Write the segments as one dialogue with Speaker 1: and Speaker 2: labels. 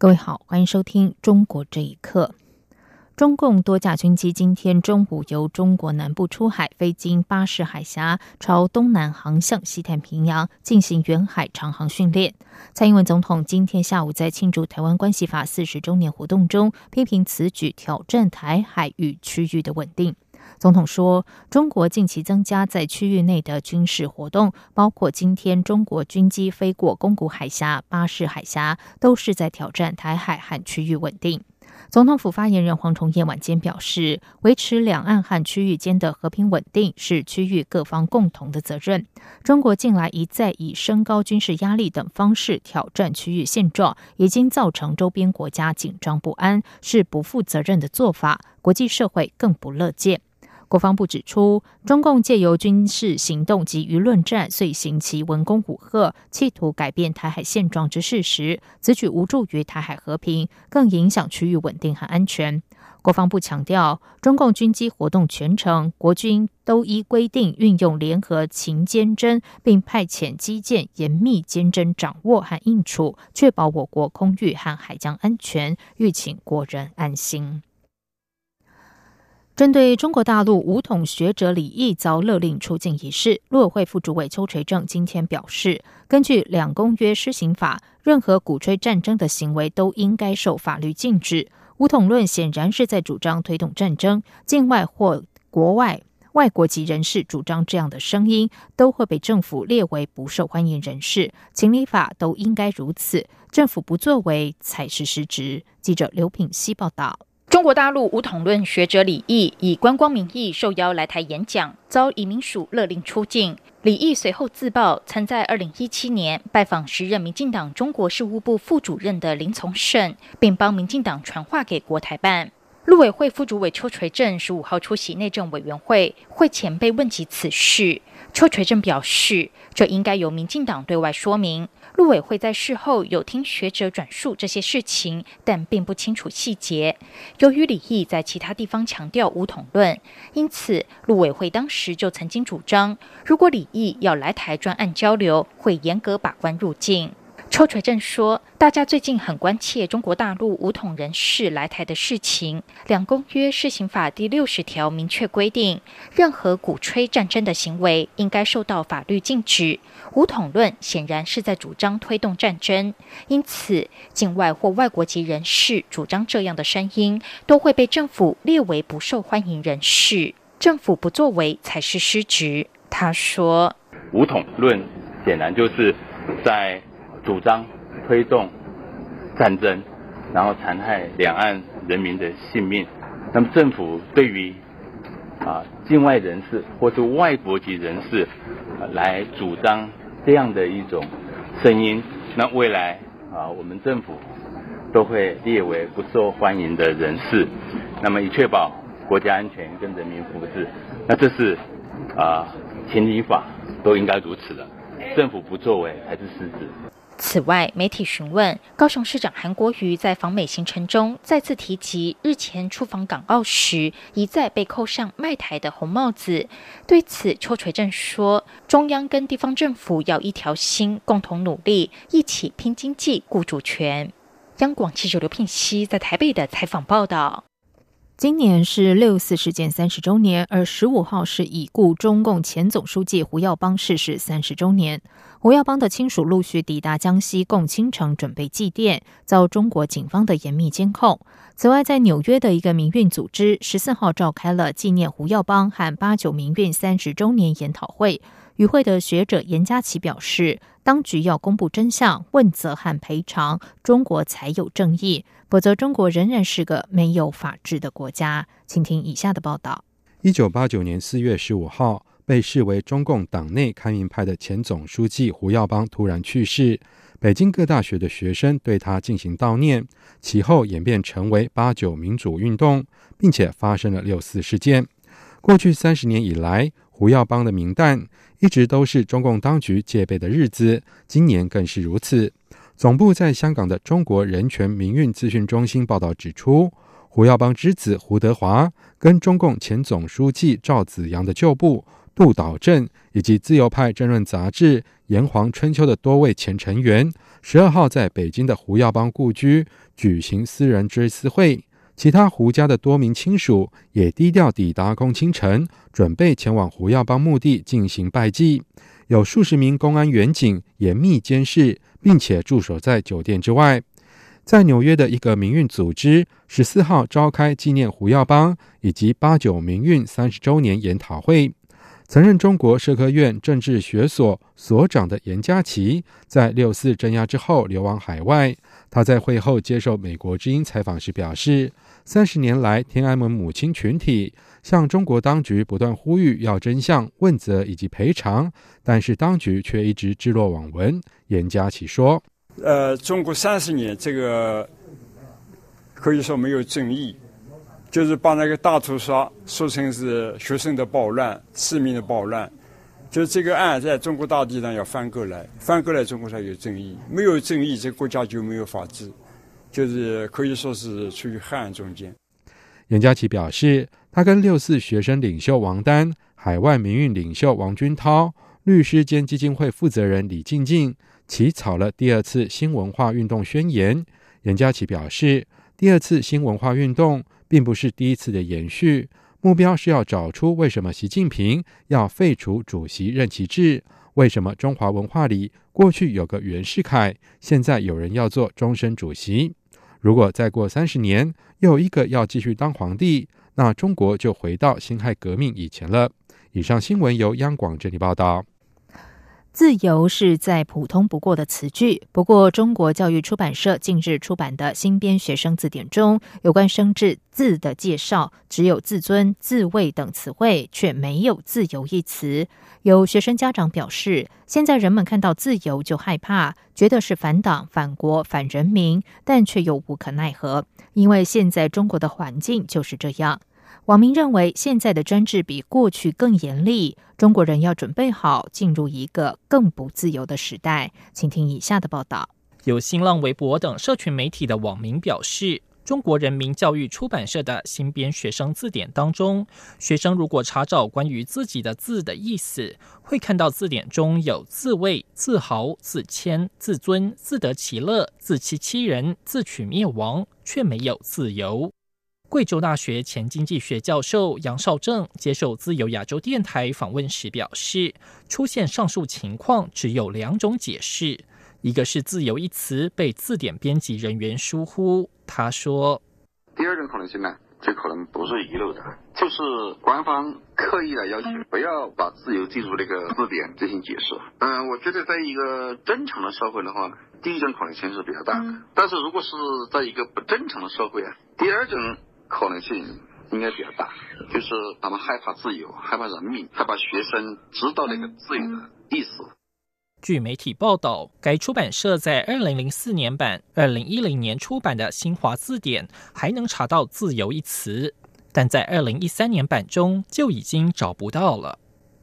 Speaker 1: 各位好，欢迎收听《中国这一刻》。中共多架军机今天中午由中国南部出海，飞经巴士海峡，朝东南航向西太平洋进行远海长航训练。蔡英文总统今天下午在庆祝台湾关系法四十周年活动中，批评此举挑战台海与区域的稳定。总统说，中国近期增加在区域内的军事活动，包括今天中国军机飞过宫古海峡、巴士海峡，都是在挑战台海和区域稳定。总统府发言人黄崇彦晚间表示，维持两岸和区域间的和平稳定是区域各方共同的责任。中国近来一再以升高军事压力等方式挑战区域现状，已经造成周边国家紧张不安，是不负责任的做法，国际社会更不乐见。国防部指出，中共借由军事行动及舆论战，遂行其文攻武吓，企图改变台海现状之事实。此举无助于台海和平，更影响区域稳定和安全。国防部强调，中共军机活动全程，国军都依规定运用联合勤监侦，并派遣机舰严密监侦掌握和应处，确保我国空域和海疆安全，欲请国人安心。针对中国大陆武统学者李毅遭勒令出境一事，陆委会副主委邱垂正今天表示，根据两公约施行法，任何鼓吹战争的行为都应该受法律禁止。武统论显然是在主张推动战争，境外或国外外国籍人士主张这样的声音，都会被政府列为不受欢迎人士。情理法都应该如此，政府不作为才是失职。记者刘品希报道。
Speaker 2: 中国大陆武统论学者李毅以观光名义受邀来台演讲，遭移民署勒令出境。李毅随后自曝，曾在二零一七年拜访时任民进党中国事务部副主任的林从胜，并帮民进党传话给国台办。陆委会副主委邱垂正十五号出席内政委员会会前被问及此事，邱垂正表示，这应该由民进党对外说明。陆委会在事后有听学者转述这些事情，但并不清楚细节。由于李毅在其他地方强调无统论，因此陆委会当时就曾经主张，如果李毅要来台专案交流，会严格把关入境。邱垂正说：“大家最近很关切中国大陆武统人士来台的事情。两公约施行法第六十条明确规定，任何鼓吹战争的行为应该受到法律禁止。武统论显然是在主张推动战争，因此境外或外国籍人士主张这样的声音，都会被政府列为不受欢迎人士。政府不作为才是失职。”他说：“
Speaker 3: 武统论显然就是在。”主张推动战争，然后残害两岸人民的性命。那么政府对于啊境外人士或是外国籍人士来主张这样的一种声音，那未来啊我们政府都会列为不受欢迎的人士。那么以确保国家安全跟人民福祉，那这是啊情理法都应该如此的。政府不作为才是失职。
Speaker 2: 此外，媒体询问高雄市长韩国瑜在访美行程中再次提及日前出访港澳时一再被扣上卖台的红帽子。对此，邱垂正说：“中央跟地方政府要一条心，共同努力，一起拼经济、顾主权。”央广记者刘聘熙在台北的采访报道。
Speaker 1: 今年是六四事件三十周年，而十五号是已故中共前总书记胡耀邦逝世三十周年。胡耀邦的亲属陆续抵达江西共青城准备祭奠，遭中国警方的严密监控。此外，在纽约的一个民运组织十四号召开了纪念胡耀邦和八九民运三十周年研讨会。与会的学者严家琪表示，当局要公布真相、问责和赔偿，中国才有正义，否则中国仍然是个没有法治的国家。请听以下的报道：
Speaker 4: 一九八九年四月十五号。被视为中共党内开明派的前总书记胡耀邦突然去世，北京各大学的学生对他进行悼念，其后演变成为八九民主运动，并且发生了六四事件。过去三十年以来，胡耀邦的名单一直都是中共当局戒备的日子，今年更是如此。总部在香港的中国人权民运资讯中心报道指出，胡耀邦之子胡德华跟中共前总书记赵紫阳的旧部杜导正，以及自由派政论杂志《炎黄春秋》的多位前成员，十二号在北京的胡耀邦故居举行私人追思会。其他胡家的多名亲属也低调抵达共青城，准备前往胡耀邦墓地进行拜祭。有数十名公安员警严密监视，并且驻守在酒店之外。在纽约的一个民运组织十四号召开纪念胡耀邦以及八九民运三十周年研讨会。曾任中国社科院政治学所所长的严家琪，在六四镇压之后流亡海外。他在会后接受美国之音采访时表示。三十年来，天安门母亲群体向中国当局不断呼吁要真相、问责以及赔偿，但是当局却一直置若罔闻。严家琪说：“
Speaker 5: 呃，中国三十年，这个可以说没有正义，就是把那个大屠杀说成是学生的暴乱、市民的暴乱，就这个案在中国大地上要翻过来，翻过来中国才有正义，没有正义，这个国家就没有法治。”就是可以说是处于黑暗中间。
Speaker 4: 严家琪表示，他跟六四学生领袖王丹、海外民运领袖王军涛、律师兼基金会负责人李静静起草了第二次新文化运动宣言。严家琪表示，第二次新文化运动并不是第一次的延续，目标是要找出为什么习近平要废除主席任期制，为什么中华文化里过去有个袁世凯，现在有人要做终身主席。如果再过三十年，又一个要继续当皇帝，那中国就回到辛亥革命以前了。以上新闻由央广这里报道。
Speaker 1: 自由是再普通不过的词句，不过中国教育出版社近日出版的新编学生字典中，有关生字字的介绍只有自尊、自卫等词汇，却没有自由一词。有学生家长表示，现在人们看到自由就害怕，觉得是反党、反国、反人民，但却又无可奈何，因为现在中国的环境就是这样。网民认为，现在的专制比过去更严厉，中国人要准备好进入一个更不自由的时代。请听以下的报道：
Speaker 6: 有新浪微博等社群媒体的网民表示，中国人民教育出版社的新编学生字典当中，学生如果查找关于自己的字的意思，会看到字典中有自卫、自豪、自谦、自尊、自得其乐、自欺欺人、自取灭亡，却没有自由。贵州大学前经济学教授杨绍正接受自由亚洲电台访问时表示，出现上述情况只有两种解释：一个是“自由”一词被字典编辑人员疏忽。他说：“
Speaker 7: 第二种可能性呢，这可能不是遗漏的，就是官方刻意的要求不要把‘自由’进入那个字典进行解释。嗯，我觉得在一个正常的社会的话，第一种可能性是比较大的；但是如果是在一个不正常的社会啊，第二种。”可能性应该比较大，就是他们害怕自由，害怕人民，害怕学生知道那个自由的意思。
Speaker 6: 据媒体报道，该出版社在二零零四年版、二零一零年出版的新华字典还能查到“自由”一词，但在二零一三年版中就已经找不到了。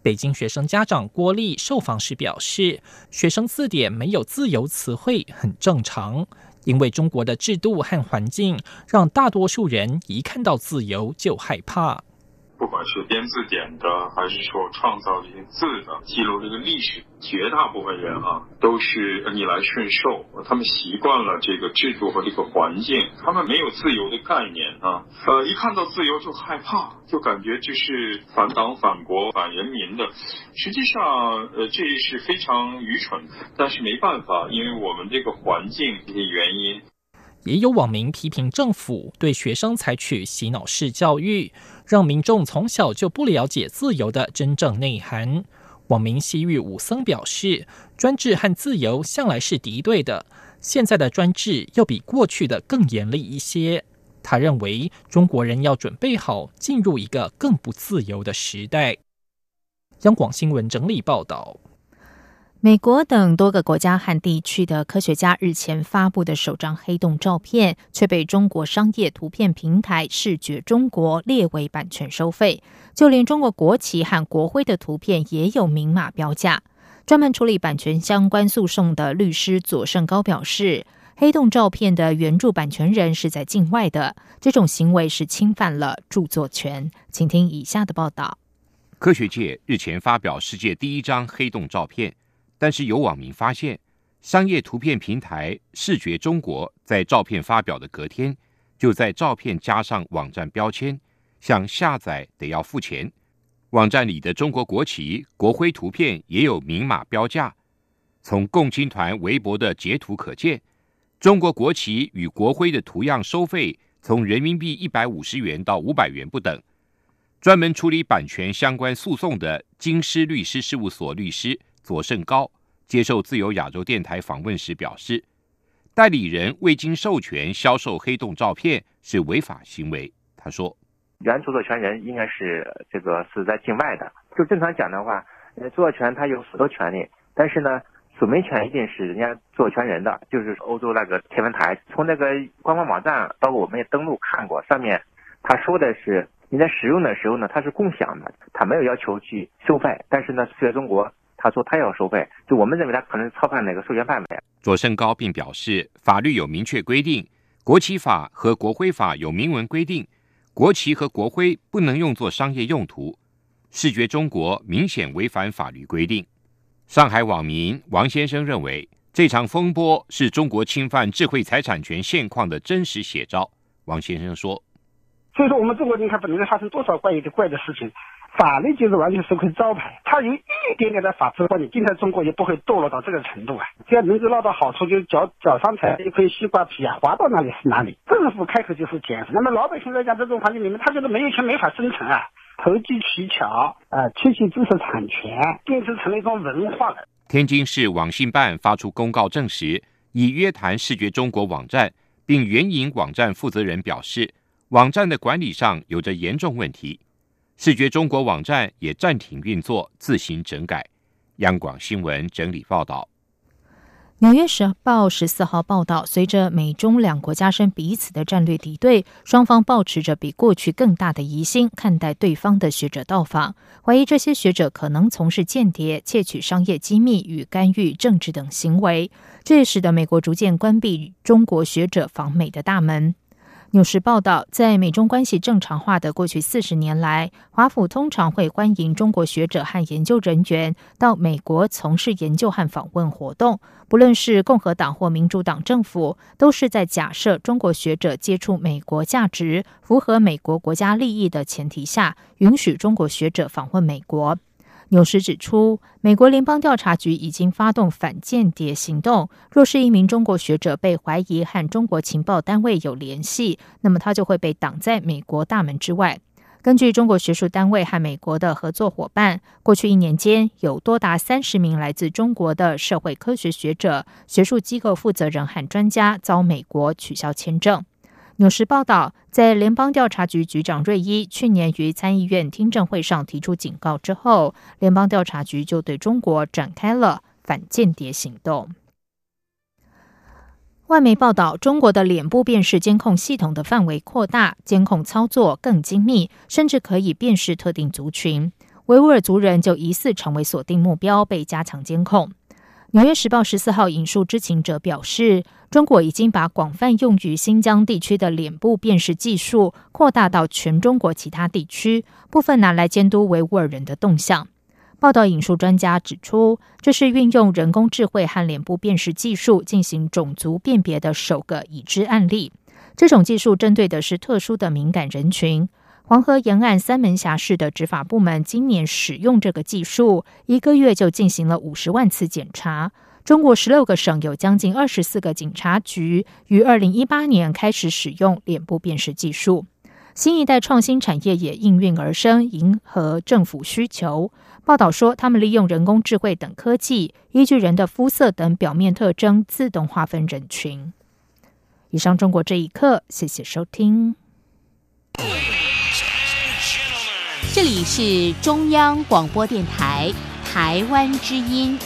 Speaker 6: 北京学生家长郭丽受访时表示，学生字典没有“自由”词汇很正常。因为中国的制度和环境，让大多数人一看到自由就害怕。
Speaker 8: 不管是编字典的，还是说创造这些字的，记录这个历史，绝大部分人啊，都是逆来顺受，他们习惯了这个制度和这个环境，他们没有自由的概念啊，呃，一看到自由就害怕，就感觉这是反党、反国、反人民的。实际上，呃，这是非常愚蠢，但是没办法，因为我们这个环境这些原因。
Speaker 6: 也有网民批评政府对学生采取洗脑式教育，让民众从小就不了解自由的真正内涵。网民西域武僧表示，专制和自由向来是敌对的，现在的专制又比过去的更严厉一些。他认为中国人要准备好进入一个更不自由的时代。央广新闻整理报道。
Speaker 1: 美国等多个国家和地区的科学家日前发布的首张黑洞照片，却被中国商业图片平台视觉中国列为版权收费。就连中国国旗和国徽的图片也有明码标价。专门处理版权相关诉讼的律师左胜高表示，黑洞照片的原著版权人是在境外的，这种行为是侵犯了著作权。请听以下的报道：
Speaker 9: 科学界日前发表世界第一张黑洞照片。但是有网民发现，商业图片平台视觉中国在照片发表的隔天，就在照片加上网站标签，想下载得要付钱。网站里的中国国旗、国徽图片也有明码标价。从共青团微博的截图可见，中国国旗与国徽的图样收费从人民币一百五十元到五百元不等。专门处理版权相关诉讼的京师律师事务所律师。左胜高接受自由亚洲电台访问时表示，代理人未经授权销售黑洞照片是违法行为。他说，
Speaker 10: 原著作权人应该是这个是在境外的。就正常讲的话，著作权他有很多权利，但是呢，署名权一定是人家著作权人的。就是欧洲那个天文台，从那个官方网站，包括我们也登录看过，上面他说的是你在使用的时候呢，它是共享的，他没有要求去收费。但是呢，世界中国。他说他要收费，就我们认为他可能超犯那个授权范围。
Speaker 9: 左胜高并表示，法律有明确规定，国旗法和国徽法有明文规定，国旗和国徽不能用作商业用途。视觉中国明显违反法律规定。上海网民王先生认为，这场风波是中国侵犯智慧财产权现况的真实写照。王先生说：“
Speaker 11: 所以说，我们中国你看，不能发生多少怪异的怪的事情。”法律就是完全是块招牌，它有一点点的法治观念，今天中国也不会堕落到这个程度啊。只要能够捞到好处，就脚脚上踩一块西瓜皮啊，滑到哪里是哪里。政府开口就是减，那么老百姓在讲这种环境里面，他觉得没有钱没法生存啊。投机取巧啊，窃取知识产权，变成成了一种文化了。
Speaker 9: 天津市网信办发出公告证实，已约谈视觉中国网站，并援引网站负责人表示，网站的管理上有着严重问题。视觉中国网站也暂停运作，自行整改。央广新闻整理报道。
Speaker 1: 纽约时报十四号报道，随着美中两国加深彼此的战略敌对，双方保持着比过去更大的疑心看待对方的学者到访，怀疑这些学者可能从事间谍、窃取商业机密与干预政治等行为，这也使得美国逐渐关闭中国学者访美的大门。纽时报道，在美中关系正常化的过去四十年来，华府通常会欢迎中国学者和研究人员到美国从事研究和访问活动。不论是共和党或民主党政府，都是在假设中国学者接触美国价值、符合美国国家利益的前提下，允许中国学者访问美国。纽时指出，美国联邦调查局已经发动反间谍行动。若是一名中国学者被怀疑和中国情报单位有联系，那么他就会被挡在美国大门之外。根据中国学术单位和美国的合作伙伴，过去一年间有多达三十名来自中国的社会科学学者、学术机构负责人和专家遭美国取消签证。纽时报道，在联邦调查局局长瑞伊去年于参议院听证会上提出警告之后，联邦调查局就对中国展开了反间谍行动。外媒报道，中国的脸部辨识监控系统的范围扩大，监控操作更精密，甚至可以辨识特定族群。维吾尔族人就疑似成为锁定目标，被加强监控。纽约时报十四号引述知情者表示，中国已经把广泛用于新疆地区的脸部辨识技术扩大到全中国其他地区，部分拿来监督维吾尔人的动向。报道引述专家指出，这是运用人工智慧和脸部辨识技术进行种族辨别的首个已知案例。这种技术针对的是特殊的敏感人群。黄河沿岸三门峡市的执法部门今年使用这个技术，一个月就进行了五十万次检查。中国十六个省有将近二十四个警察局于二零一八年开始使用脸部辨识技术。新一代创新产业也应运而生，迎合政府需求。报道说，他们利用人工智慧等科技，依据人的肤色等表面特征，自动划分人群。以上，中国这一刻，谢谢收听。
Speaker 12: 这里是中央广播电台台湾之音。